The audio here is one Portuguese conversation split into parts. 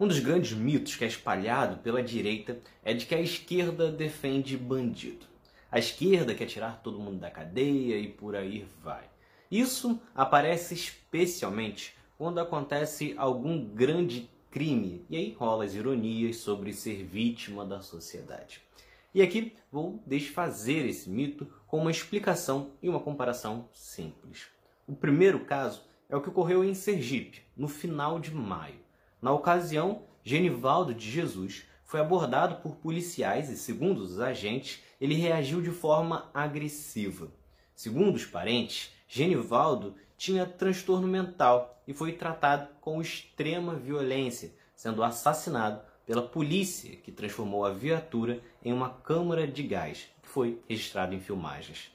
Um dos grandes mitos que é espalhado pela direita é de que a esquerda defende bandido. A esquerda quer tirar todo mundo da cadeia e por aí vai. Isso aparece especialmente quando acontece algum grande crime, e aí rola as ironias sobre ser vítima da sociedade. E aqui vou desfazer esse mito com uma explicação e uma comparação simples. O primeiro caso é o que ocorreu em Sergipe, no final de maio. Na ocasião, Genivaldo de Jesus foi abordado por policiais e, segundo os agentes, ele reagiu de forma agressiva. Segundo os parentes, Genivaldo tinha transtorno mental e foi tratado com extrema violência, sendo assassinado pela polícia, que transformou a viatura em uma câmara de gás, que foi registrado em filmagens.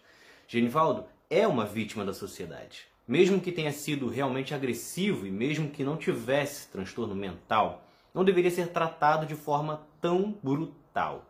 Genivaldo é uma vítima da sociedade. Mesmo que tenha sido realmente agressivo e mesmo que não tivesse transtorno mental, não deveria ser tratado de forma tão brutal.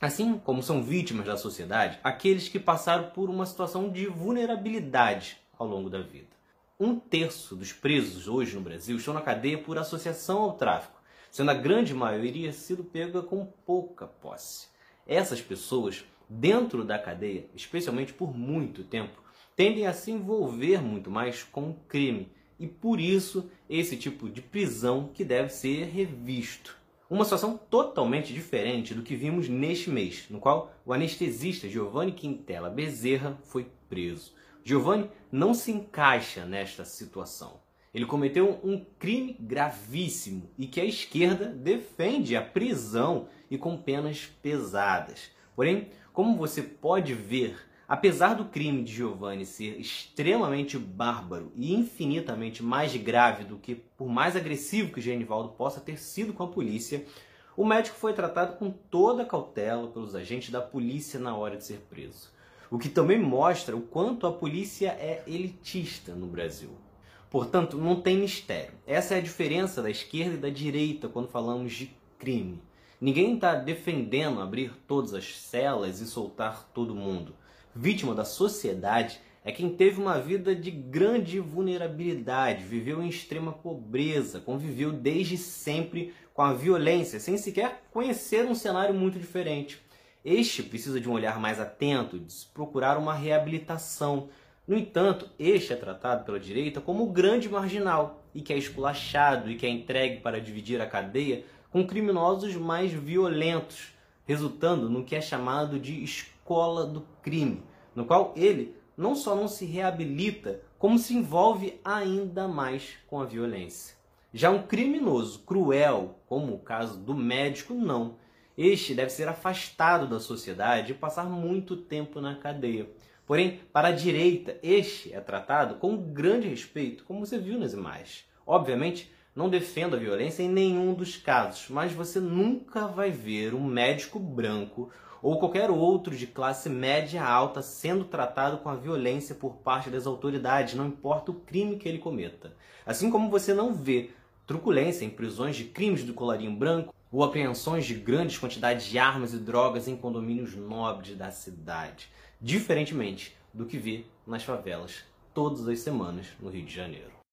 Assim como são vítimas da sociedade aqueles que passaram por uma situação de vulnerabilidade ao longo da vida. Um terço dos presos hoje no Brasil estão na cadeia por associação ao tráfico, sendo a grande maioria sido pega com pouca posse. Essas pessoas, dentro da cadeia, especialmente por muito tempo, tendem a se envolver muito mais com o crime e por isso esse tipo de prisão que deve ser revisto. Uma situação totalmente diferente do que vimos neste mês, no qual o anestesista Giovanni Quintela Bezerra foi preso. Giovanni não se encaixa nesta situação. Ele cometeu um crime gravíssimo e que a esquerda defende a prisão e com penas pesadas. Porém, como você pode ver, Apesar do crime de Giovanni ser extremamente bárbaro e infinitamente mais grave do que por mais agressivo que Genivaldo possa ter sido com a polícia, o médico foi tratado com toda a cautela pelos agentes da polícia na hora de ser preso. O que também mostra o quanto a polícia é elitista no Brasil. Portanto, não tem mistério. Essa é a diferença da esquerda e da direita quando falamos de crime. Ninguém está defendendo abrir todas as celas e soltar todo mundo vítima da sociedade é quem teve uma vida de grande vulnerabilidade, viveu em extrema pobreza, conviveu desde sempre com a violência, sem sequer conhecer um cenário muito diferente. Este precisa de um olhar mais atento, de procurar uma reabilitação. No entanto, este é tratado pela direita como o grande marginal e que é esculachado e que é entregue para dividir a cadeia com criminosos mais violentos, resultando no que é chamado de escola do crime, no qual ele não só não se reabilita, como se envolve ainda mais com a violência. Já um criminoso cruel, como o caso do médico, não. Este deve ser afastado da sociedade e passar muito tempo na cadeia. Porém, para a direita, este é tratado com grande respeito, como você viu nas imagens. Obviamente, não defendo a violência em nenhum dos casos, mas você nunca vai ver um médico branco ou qualquer outro de classe média alta sendo tratado com a violência por parte das autoridades, não importa o crime que ele cometa. Assim como você não vê truculência em prisões de crimes do colarinho branco ou apreensões de grandes quantidades de armas e drogas em condomínios nobres da cidade, diferentemente do que vê nas favelas todas as semanas no Rio de Janeiro.